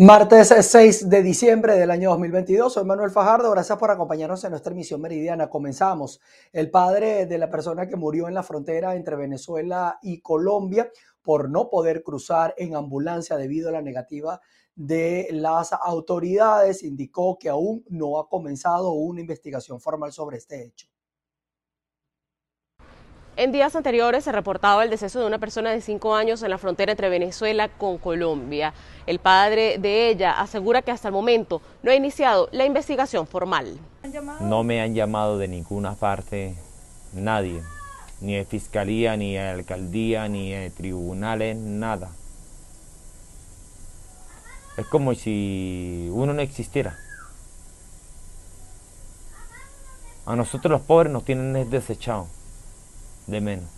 Martes 6 de diciembre del año 2022, soy Manuel Fajardo, gracias por acompañarnos en nuestra emisión meridiana. Comenzamos. El padre de la persona que murió en la frontera entre Venezuela y Colombia por no poder cruzar en ambulancia debido a la negativa de las autoridades indicó que aún no ha comenzado una investigación formal sobre este hecho. En días anteriores se reportaba el deceso de una persona de 5 años en la frontera entre Venezuela con Colombia. El padre de ella asegura que hasta el momento no ha iniciado la investigación formal. No me han llamado de ninguna parte nadie, ni de fiscalía, ni de alcaldía, ni de tribunales, nada. Es como si uno no existiera. A nosotros los pobres nos tienen desechado de menos.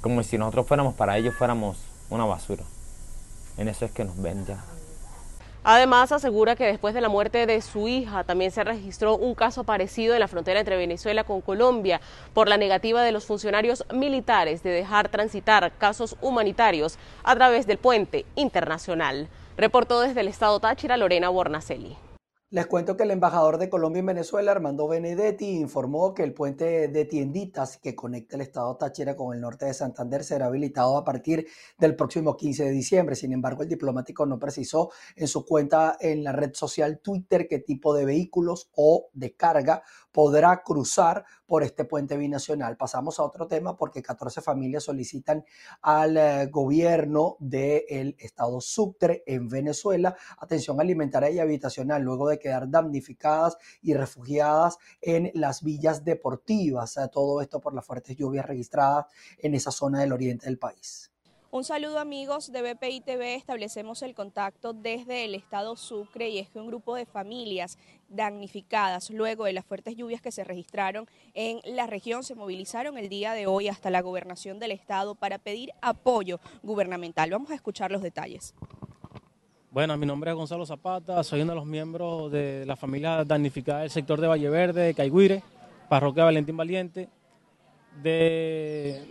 Como si nosotros fuéramos para ellos fuéramos una basura. En eso es que nos ven ya. Además, asegura que después de la muerte de su hija también se registró un caso parecido en la frontera entre Venezuela con Colombia por la negativa de los funcionarios militares de dejar transitar casos humanitarios a través del puente internacional. Reportó desde el estado Táchira Lorena Bornacelli. Les cuento que el embajador de Colombia en Venezuela, Armando Benedetti, informó que el puente de tienditas que conecta el estado Táchira con el norte de Santander será habilitado a partir del próximo 15 de diciembre. Sin embargo, el diplomático no precisó en su cuenta en la red social Twitter qué tipo de vehículos o de carga podrá cruzar por este puente binacional. Pasamos a otro tema porque 14 familias solicitan al eh, gobierno del estado Sucre en Venezuela atención alimentaria y habitacional luego de quedar damnificadas y refugiadas en las villas deportivas. Eh, todo esto por las fuertes lluvias registradas en esa zona del oriente del país. Un saludo amigos de BPI TV, establecemos el contacto desde el estado Sucre y es que un grupo de familias damnificadas luego de las fuertes lluvias que se registraron en la región se movilizaron el día de hoy hasta la gobernación del estado para pedir apoyo gubernamental. Vamos a escuchar los detalles. Bueno, mi nombre es Gonzalo Zapata, soy uno de los miembros de la familia damnificada del sector de Valle Verde, de Caigüire, parroquia Valentín Valiente de,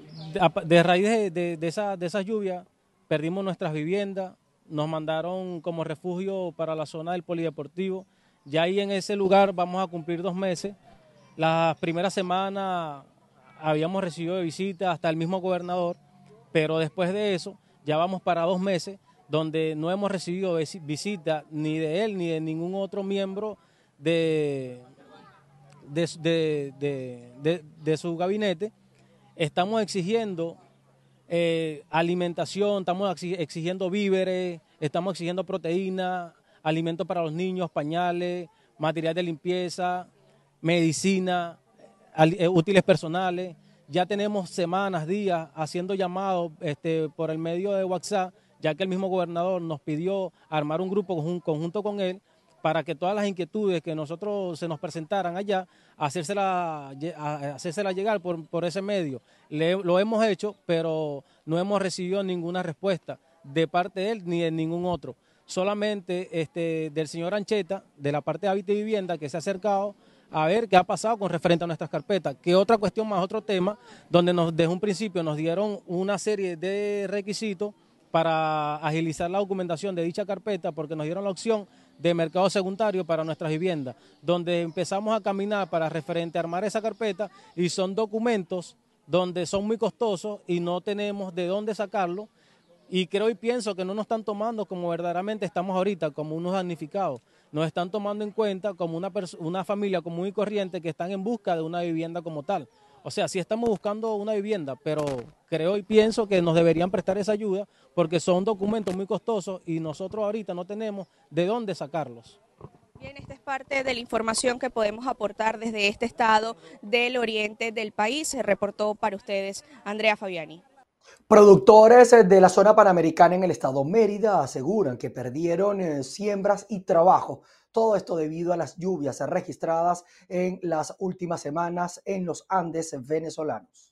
de, raíz de, de, esa, de esas lluvias perdimos nuestras viviendas, nos mandaron como refugio para la zona del polideportivo. Ya ahí en ese lugar vamos a cumplir dos meses. Las primeras semanas habíamos recibido visitas hasta el mismo gobernador, pero después de eso ya vamos para dos meses donde no hemos recibido visita ni de él ni de ningún otro miembro de, de, su gabinete, estamos exigiendo eh, alimentación, estamos exigiendo víveres, estamos exigiendo proteína, alimentos para los niños, pañales, material de limpieza, medicina, eh, útiles personales. Ya tenemos semanas, días haciendo llamados este, por el medio de WhatsApp, ya que el mismo gobernador nos pidió armar un grupo conjunto con él para que todas las inquietudes que nosotros se nos presentaran allá, hacérsela, llegar por, ese medio. lo hemos hecho, pero no hemos recibido ninguna respuesta de parte de él ni de ningún otro. Solamente este, del señor Ancheta, de la parte de Hábitat y Vivienda, que se ha acercado a ver qué ha pasado con referente a nuestras carpetas. Que otra cuestión más, otro tema, donde desde un principio nos dieron una serie de requisitos para agilizar la documentación de dicha carpeta, porque nos dieron la opción de mercado secundario para nuestras viviendas, donde empezamos a caminar para referente a armar esa carpeta y son documentos donde son muy costosos y no tenemos de dónde sacarlo y creo y pienso que no nos están tomando como verdaderamente estamos ahorita, como unos damnificados. Nos están tomando en cuenta como una, una familia común y corriente que están en busca de una vivienda como tal. O sea, sí estamos buscando una vivienda, pero creo y pienso que nos deberían prestar esa ayuda porque son documentos muy costosos y nosotros ahorita no tenemos de dónde sacarlos. Bien, esta es parte de la información que podemos aportar desde este estado del oriente del país. Se reportó para ustedes Andrea Fabiani. Productores de la zona panamericana en el estado Mérida aseguran que perdieron eh, siembras y trabajo todo esto debido a las lluvias registradas en las últimas semanas en los Andes venezolanos.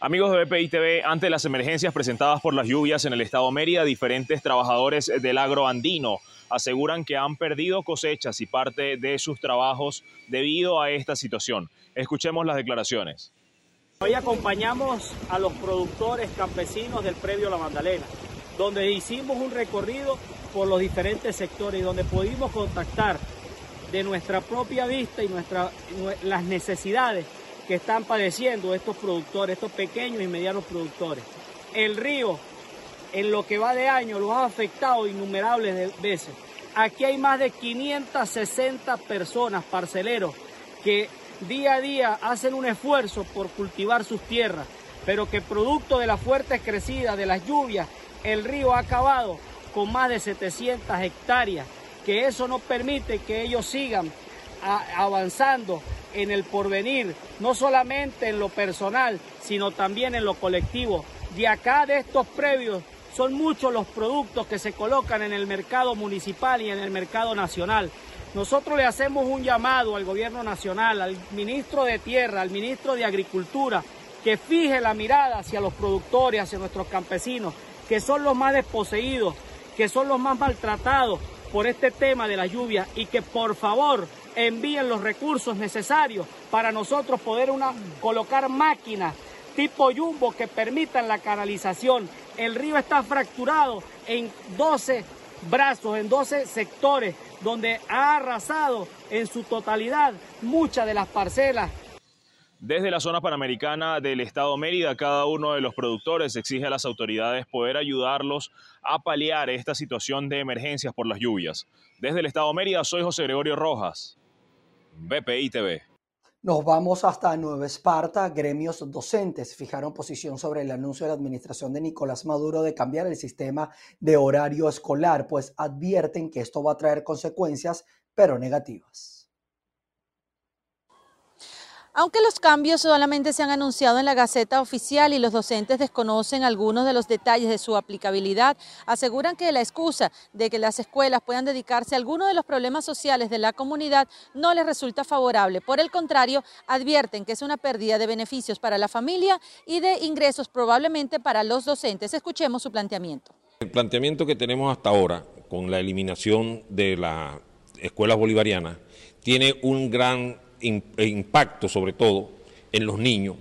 Amigos de BPI TV, ante las emergencias presentadas por las lluvias en el estado Mérida, diferentes trabajadores del agro andino aseguran que han perdido cosechas y parte de sus trabajos debido a esta situación. Escuchemos las declaraciones. Hoy acompañamos a los productores campesinos del predio La Magdalena donde hicimos un recorrido por los diferentes sectores y donde pudimos contactar de nuestra propia vista y nuestra, las necesidades que están padeciendo estos productores, estos pequeños y medianos productores. El río, en lo que va de año, los ha afectado innumerables veces. Aquí hay más de 560 personas, parceleros, que día a día hacen un esfuerzo por cultivar sus tierras, pero que producto de las fuertes crecidas, de las lluvias, el río ha acabado con más de 700 hectáreas, que eso no permite que ellos sigan avanzando en el porvenir, no solamente en lo personal, sino también en lo colectivo. De acá, de estos previos, son muchos los productos que se colocan en el mercado municipal y en el mercado nacional. Nosotros le hacemos un llamado al gobierno nacional, al ministro de Tierra, al ministro de Agricultura, que fije la mirada hacia los productores, hacia nuestros campesinos, que son los más desposeídos, que son los más maltratados por este tema de la lluvia y que por favor envíen los recursos necesarios para nosotros poder una, colocar máquinas tipo jumbo que permitan la canalización. El río está fracturado en 12 brazos, en 12 sectores, donde ha arrasado en su totalidad muchas de las parcelas desde la zona panamericana del estado Mérida, cada uno de los productores exige a las autoridades poder ayudarlos a paliar esta situación de emergencias por las lluvias. Desde el estado Mérida, soy José Gregorio Rojas, BPI TV. Nos vamos hasta Nueva Esparta. Gremios docentes fijaron posición sobre el anuncio de la administración de Nicolás Maduro de cambiar el sistema de horario escolar, pues advierten que esto va a traer consecuencias, pero negativas. Aunque los cambios solamente se han anunciado en la Gaceta Oficial y los docentes desconocen algunos de los detalles de su aplicabilidad, aseguran que la excusa de que las escuelas puedan dedicarse a algunos de los problemas sociales de la comunidad no les resulta favorable. Por el contrario, advierten que es una pérdida de beneficios para la familia y de ingresos probablemente para los docentes. Escuchemos su planteamiento. El planteamiento que tenemos hasta ahora con la eliminación de la escuela bolivariana tiene un gran e impacto sobre todo en los niños,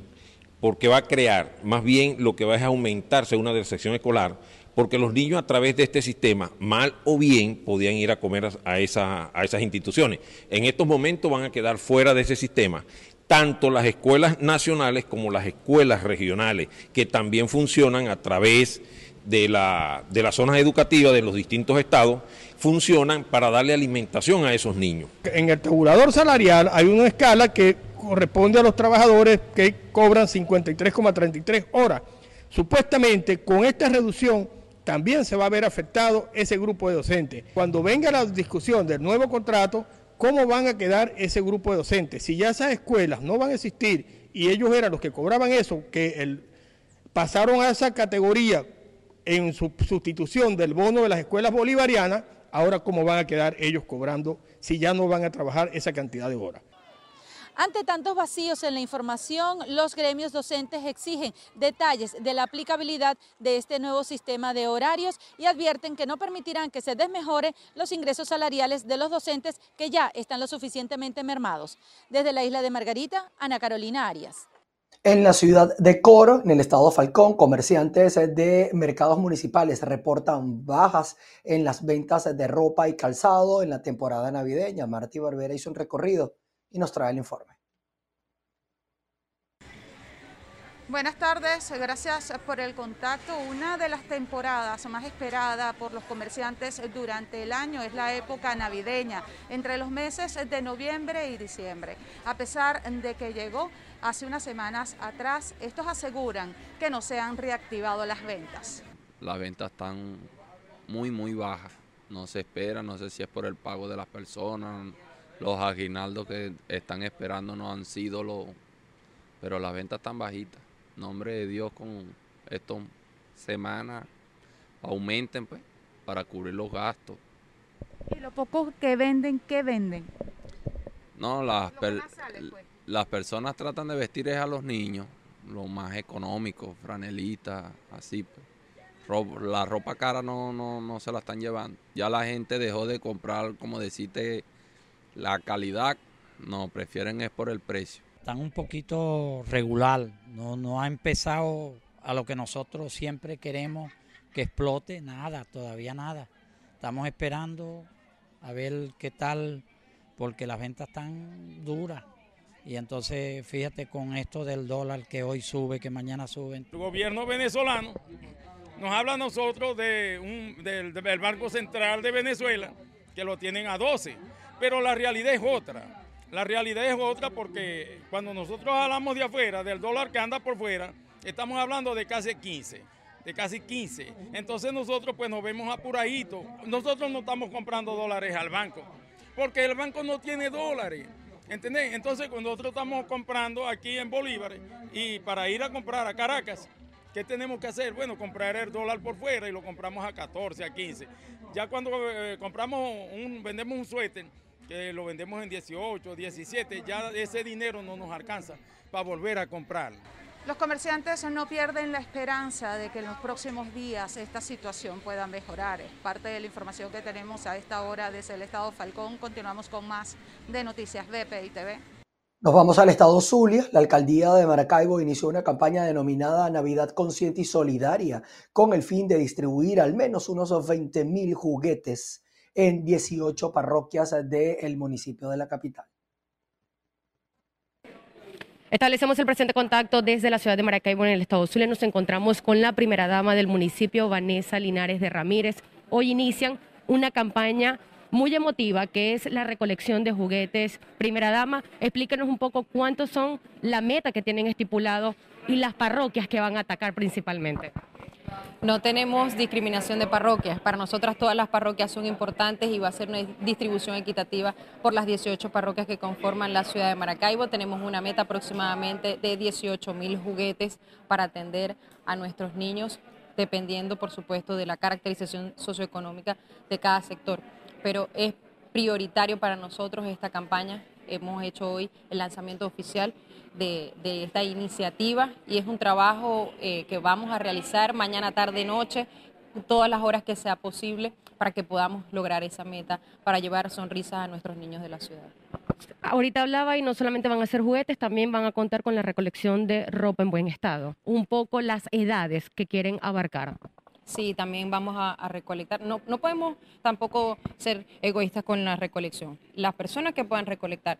porque va a crear, más bien lo que va a aumentarse una deserción escolar, porque los niños a través de este sistema, mal o bien, podían ir a comer a, a esas instituciones. En estos momentos van a quedar fuera de ese sistema tanto las escuelas nacionales como las escuelas regionales, que también funcionan a través de, la, de las zonas educativas de los distintos estados funcionan para darle alimentación a esos niños. En el tabulador salarial hay una escala que corresponde a los trabajadores que cobran 53,33 horas. Supuestamente con esta reducción también se va a ver afectado ese grupo de docentes. Cuando venga la discusión del nuevo contrato, ¿cómo van a quedar ese grupo de docentes? Si ya esas escuelas no van a existir y ellos eran los que cobraban eso, que pasaron a esa categoría en su sustitución del bono de las escuelas bolivarianas, ahora cómo van a quedar ellos cobrando si ya no van a trabajar esa cantidad de horas. Ante tantos vacíos en la información, los gremios docentes exigen detalles de la aplicabilidad de este nuevo sistema de horarios y advierten que no permitirán que se desmejore los ingresos salariales de los docentes que ya están lo suficientemente mermados. Desde la isla de Margarita, Ana Carolina Arias. En la ciudad de Coro, en el estado Falcón, comerciantes de mercados municipales reportan bajas en las ventas de ropa y calzado en la temporada navideña. Martí Barbera hizo un recorrido y nos trae el informe. Buenas tardes, gracias por el contacto. Una de las temporadas más esperadas por los comerciantes durante el año es la época navideña, entre los meses de noviembre y diciembre. A pesar de que llegó hace unas semanas atrás, estos aseguran que no se han reactivado las ventas. Las ventas están muy, muy bajas. No se espera, no sé si es por el pago de las personas, los aguinaldos que están esperando no han sido los... Pero las ventas están bajitas nombre de Dios con estas semanas aumenten pues para cubrir los gastos. ¿Y lo poco que venden, qué venden? No, las, pues. Las personas tratan de vestir a los niños, lo más económico, franelitas, así pues. La ropa cara no, no, no se la están llevando. Ya la gente dejó de comprar, como decirte, la calidad, no, prefieren es por el precio están un poquito regular, no, no ha empezado a lo que nosotros siempre queremos, que explote, nada, todavía nada. Estamos esperando a ver qué tal, porque las ventas están duras. Y entonces, fíjate con esto del dólar que hoy sube, que mañana sube. El gobierno venezolano nos habla a nosotros de un, del, del Banco Central de Venezuela, que lo tienen a 12, pero la realidad es otra. La realidad es otra porque cuando nosotros hablamos de afuera, del dólar que anda por fuera, estamos hablando de casi 15, de casi 15. Entonces nosotros pues nos vemos apuraditos. Nosotros no estamos comprando dólares al banco, porque el banco no tiene dólares. ¿Entendés? Entonces cuando nosotros estamos comprando aquí en bolívares y para ir a comprar a Caracas, ¿qué tenemos que hacer? Bueno, comprar el dólar por fuera y lo compramos a 14, a 15. Ya cuando eh, compramos un, vendemos un suéter, que lo vendemos en 18, 17, ya ese dinero no nos alcanza para volver a comprar. Los comerciantes no pierden la esperanza de que en los próximos días esta situación pueda mejorar. Parte de la información que tenemos a esta hora desde el Estado Falcón. Continuamos con más de Noticias BPI TV. Nos vamos al estado Zulia. La alcaldía de Maracaibo inició una campaña denominada Navidad Consciente y Solidaria con el fin de distribuir al menos unos 20 mil juguetes en 18 parroquias del municipio de la capital. Establecemos el presente contacto desde la ciudad de Maracaibo en el estado Zulia. Nos encontramos con la primera dama del municipio, Vanessa Linares de Ramírez. Hoy inician una campaña muy emotiva que es la recolección de juguetes. Primera dama, explíquenos un poco cuántos son la meta que tienen estipulado y las parroquias que van a atacar principalmente. No tenemos discriminación de parroquias. Para nosotras todas las parroquias son importantes y va a ser una distribución equitativa por las 18 parroquias que conforman la ciudad de Maracaibo. Tenemos una meta aproximadamente de 18 mil juguetes para atender a nuestros niños, dependiendo, por supuesto, de la caracterización socioeconómica de cada sector. Pero es prioritario para nosotros esta campaña. Hemos hecho hoy el lanzamiento oficial de, esta iniciativa y es un trabajo eh, que vamos a realizar mañana, tarde, noche, todas las horas que sea posible para que podamos lograr esa meta, para llevar sonrisas a nuestros niños de la ciudad. Ahorita hablaba y no solamente van a ser juguetes, también van a contar con la recolección de ropa en buen estado. Un poco las edades que quieren abarcar. Sí, también vamos a, recolectar. No, no podemos tampoco ser egoístas con la recolección. Las personas que puedan recolectar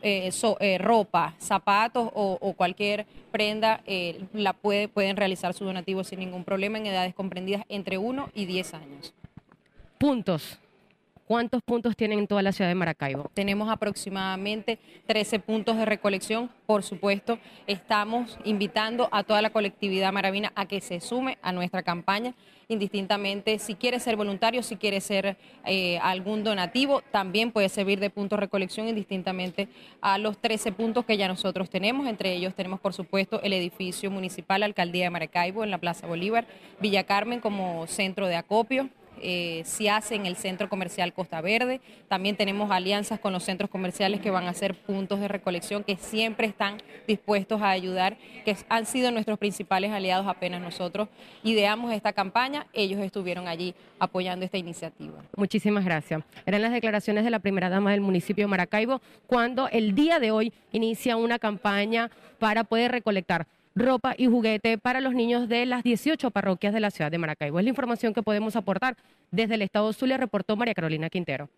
eh, eh, ropa, zapatos o, cualquier prenda, eh, la puede, pueden realizar su donativo sin ningún problema en edades comprendidas entre 1 y 10 años. Puntos. ¿Cuántos puntos tienen en toda la ciudad de Maracaibo? Tenemos aproximadamente 13 puntos de recolección. Por supuesto, estamos invitando a toda la colectividad maravina a que se sume a nuestra campaña, indistintamente si quiere ser voluntario, si quiere ser eh, algún donativo, también puede servir de punto de recolección indistintamente a los 13 puntos que ya nosotros tenemos. Entre ellos tenemos, por supuesto, el edificio municipal, Alcaldía de Maracaibo, en la Plaza Bolívar, Villa Carmen como centro de acopio, eh, se hace en el Centro Comercial Costa Verde. También tenemos alianzas con los centros comerciales que van a ser puntos de recolección que siempre están dispuestos a ayudar, que han sido nuestros principales aliados apenas nosotros ideamos esta campaña, ellos estuvieron allí apoyando esta iniciativa. Muchísimas gracias. Eran las declaraciones de la primera dama del municipio de Maracaibo cuando el día de hoy inicia una campaña para poder recolectar ropa y juguete para los niños de las 18 parroquias de la ciudad de Maracaibo. Es la información que podemos aportar desde el estado Zulia, reportó María Carolina Quintero.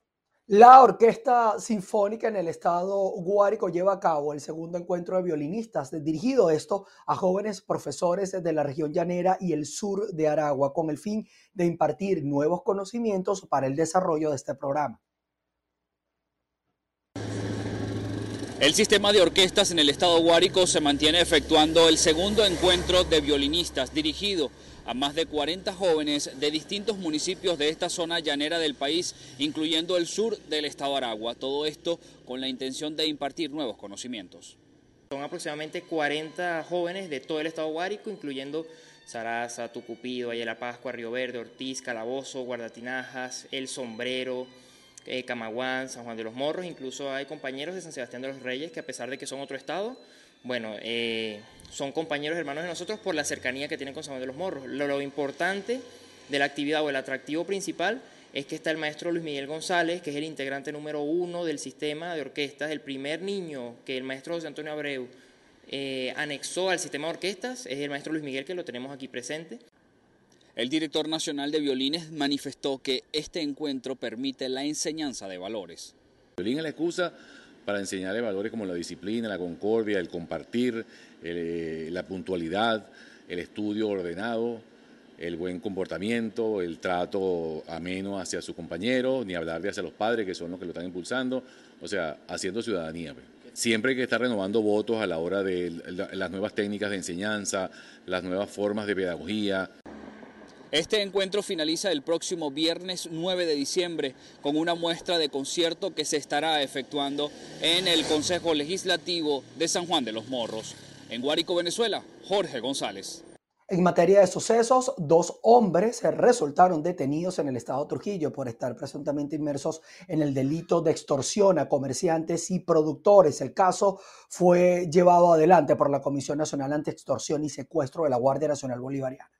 La Orquesta Sinfónica en el estado Guárico lleva a cabo el segundo encuentro de violinistas, dirigido esto a jóvenes profesores de la región llanera y el sur de Aragua, con el fin de impartir nuevos conocimientos para el desarrollo de este programa. El sistema de orquestas en el estado Guárico se mantiene efectuando el segundo encuentro de violinistas dirigido a más de 40 jóvenes de distintos municipios de esta zona llanera del país, incluyendo el sur del estado Aragua. Todo esto con la intención de impartir nuevos conocimientos. Son aproximadamente 40 jóvenes de todo el estado Guárico, incluyendo Saraza, Tucupido, Ayala Pascua, Río Verde, Ortiz, Calabozo, Guardatinajas, El Sombrero, eh, Camaguán, San Juan de los Morros, incluso hay compañeros de San Sebastián de los Reyes que a pesar de que son otro estado, bueno, eh, son compañeros hermanos de nosotros por la cercanía que tienen con San Juan de los Morros. Lo, importante de la actividad o el atractivo principal es que está el maestro Luis Miguel González, que es el integrante número uno del sistema de orquestas, el primer niño que el maestro José Antonio Abreu eh, anexó al sistema de orquestas, es el maestro Luis Miguel que lo tenemos aquí presente. El director nacional de violines manifestó que este encuentro permite la enseñanza de valores. El violín es la excusa para enseñarle valores como la disciplina, la concordia, el compartir, eh, la puntualidad, el estudio ordenado, el buen comportamiento, el trato ameno hacia sus compañeros, ni hablar de hacia los padres, que son los que lo están impulsando, o sea, haciendo ciudadanía. Pues. Siempre hay que estar renovando votos a la hora de las nuevas técnicas de enseñanza, las nuevas formas de pedagogía. Este encuentro finaliza el próximo viernes 9 de diciembre con una muestra de concierto que se estará efectuando en el Consejo Legislativo de San Juan de los Morros. En Guárico, Venezuela, Jorge González. En materia de sucesos, dos hombres resultaron detenidos en el estado de Trujillo por estar presuntamente inmersos en el delito de extorsión a comerciantes y productores. El caso fue llevado adelante por la Comisión Nacional Ante Extorsión y Secuestro de la Guardia Nacional Bolivariana.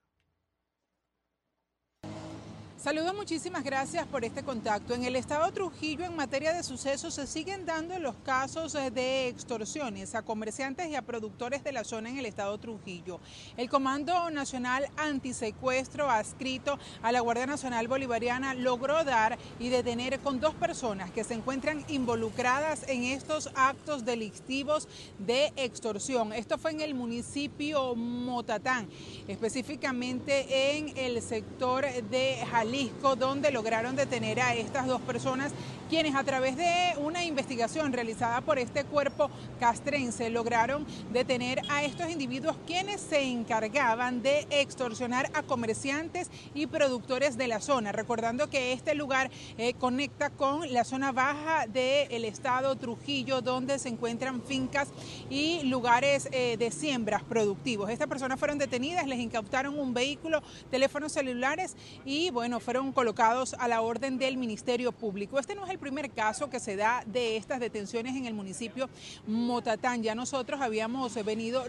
Saludos, muchísimas gracias por este contacto. En el estado Trujillo, en materia de sucesos, se siguen dando los casos eh, de extorsiones a comerciantes y a productores de la zona en el estado Trujillo. El Comando Nacional Antisecuestro, adscrito a la Guardia Nacional Bolivariana, logró dar y detener con dos personas que se encuentran involucradas en estos actos delictivos de extorsión. Esto fue en el municipio Motatán, específicamente en el sector de Jalisco donde lograron detener a estas dos personas, quienes a través de una investigación realizada por este cuerpo castrense lograron detener a estos individuos quienes se encargaban de extorsionar a comerciantes y productores de la zona. Recordando que este lugar eh, conecta con la zona baja del estado Trujillo, donde se encuentran fincas y lugares eh, de siembras productivos. Estas personas fueron detenidas, les incautaron un vehículo, teléfonos celulares y bueno, fueron colocados a la orden del Ministerio Público. Este no es el primer caso que se da de estas detenciones en el municipio Motatán. Ya nosotros habíamos venido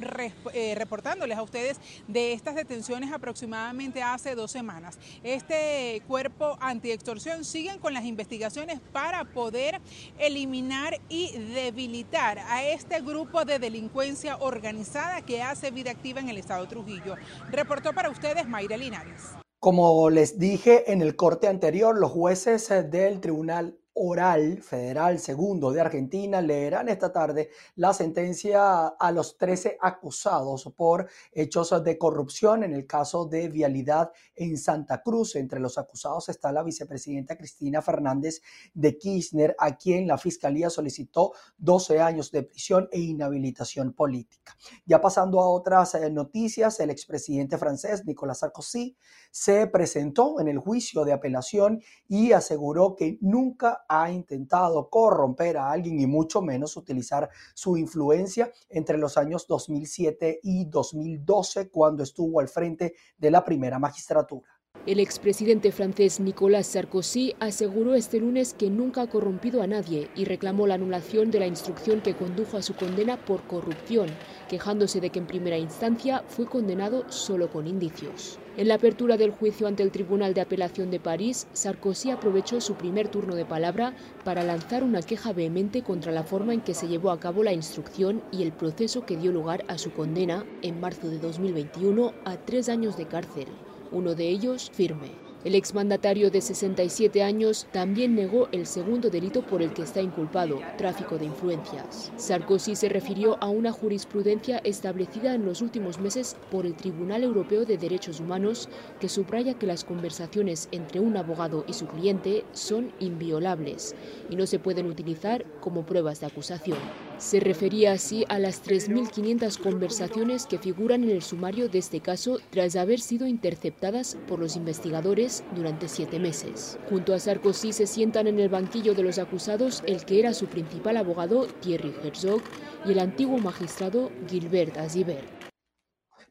eh, reportándoles a ustedes de estas detenciones aproximadamente hace dos semanas. Este cuerpo antiextorsión siguen con las investigaciones para poder eliminar y debilitar a este grupo de delincuencia organizada que hace vida activa en el estado Trujillo. Reportó para ustedes Mayra Linares. Como les dije en el corte anterior, los jueces del Tribunal Oral Federal Segundo de Argentina leerán esta tarde la sentencia a los 13 acusados por hechos de corrupción en el caso de vialidad en Santa Cruz. Entre los acusados está la vicepresidenta Cristina Fernández de Kirchner, a quien la fiscalía solicitó 12 años de prisión e inhabilitación política. Ya pasando a otras eh, noticias, el expresidente francés Nicolas Sarkozy se presentó en el juicio de apelación y aseguró que nunca ha intentado corromper a alguien y mucho menos utilizar su influencia entre los años 2007 y 2012 cuando estuvo al frente de la primera magistratura. El expresidente francés Nicolas Sarkozy aseguró este lunes que nunca ha corrompido a nadie y reclamó la anulación de la instrucción que condujo a su condena por corrupción, quejándose de que en primera instancia fue condenado solo con indicios. En la apertura del juicio ante el Tribunal de Apelación de París, Sarkozy aprovechó su primer turno de palabra para lanzar una queja vehemente contra la forma en que se llevó a cabo la instrucción y el proceso que dio lugar a su condena en marzo de 2021 a tres años de cárcel uno de ellos firme. El exmandatario de 67 años también negó el segundo delito por el que está inculpado, tráfico de influencias. Sarkozy se refirió a una jurisprudencia establecida en los últimos meses por el Tribunal Europeo de Derechos Humanos que subraya que las conversaciones entre un abogado y su cliente son inviolables y no se pueden utilizar como pruebas de acusación. Se refería así a las 3.500 conversaciones que figuran en el sumario de este caso tras haber sido interceptadas por los investigadores durante siete meses. Junto a Sarkozy se sientan en el banquillo de los acusados el que era su principal abogado, Thierry Herzog, y el antiguo magistrado Gilbert Aziber.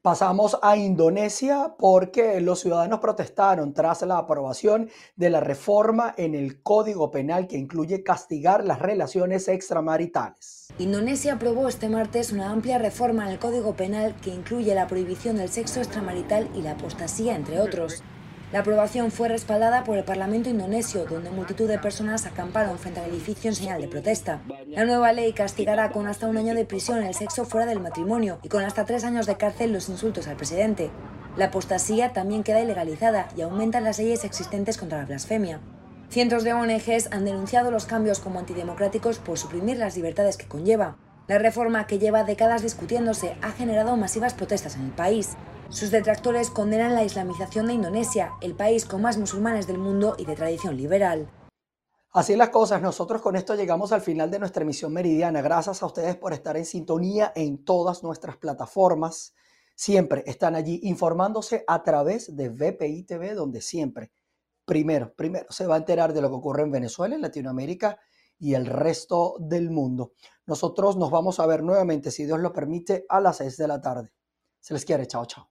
Pasamos a Indonesia porque los ciudadanos protestaron tras la aprobación de la reforma en el Código Penal que incluye castigar las relaciones extramaritales. Indonesia aprobó este martes una amplia reforma en el Código Penal que incluye la prohibición del sexo extramarital y la apostasía, entre otros. La aprobación fue respaldada por el Parlamento indonesio, donde multitud de personas acamparon frente al edificio en señal de protesta. La nueva ley castigará con hasta un año de prisión el sexo fuera del matrimonio y con hasta tres años de cárcel los insultos al presidente. La apostasía también queda ilegalizada y aumentan las leyes existentes contra la blasfemia. Cientos de ONGs han denunciado los cambios como antidemocráticos por suprimir las libertades que conlleva. La reforma, que lleva décadas discutiéndose, ha generado masivas protestas en el país. Sus detractores condenan la islamización de Indonesia, el país con más musulmanes del mundo y de tradición liberal. Así las cosas, nosotros con esto llegamos al final de nuestra emisión meridiana. Gracias a ustedes por estar en sintonía en todas nuestras plataformas. Siempre están allí informándose a través de VPI TV, donde siempre, primero, primero se va a enterar de lo que ocurre en Venezuela, en Latinoamérica y el resto del mundo. Nosotros nos vamos a ver nuevamente, si Dios lo permite, a las 6 de la tarde. Se les quiere, chao, chao.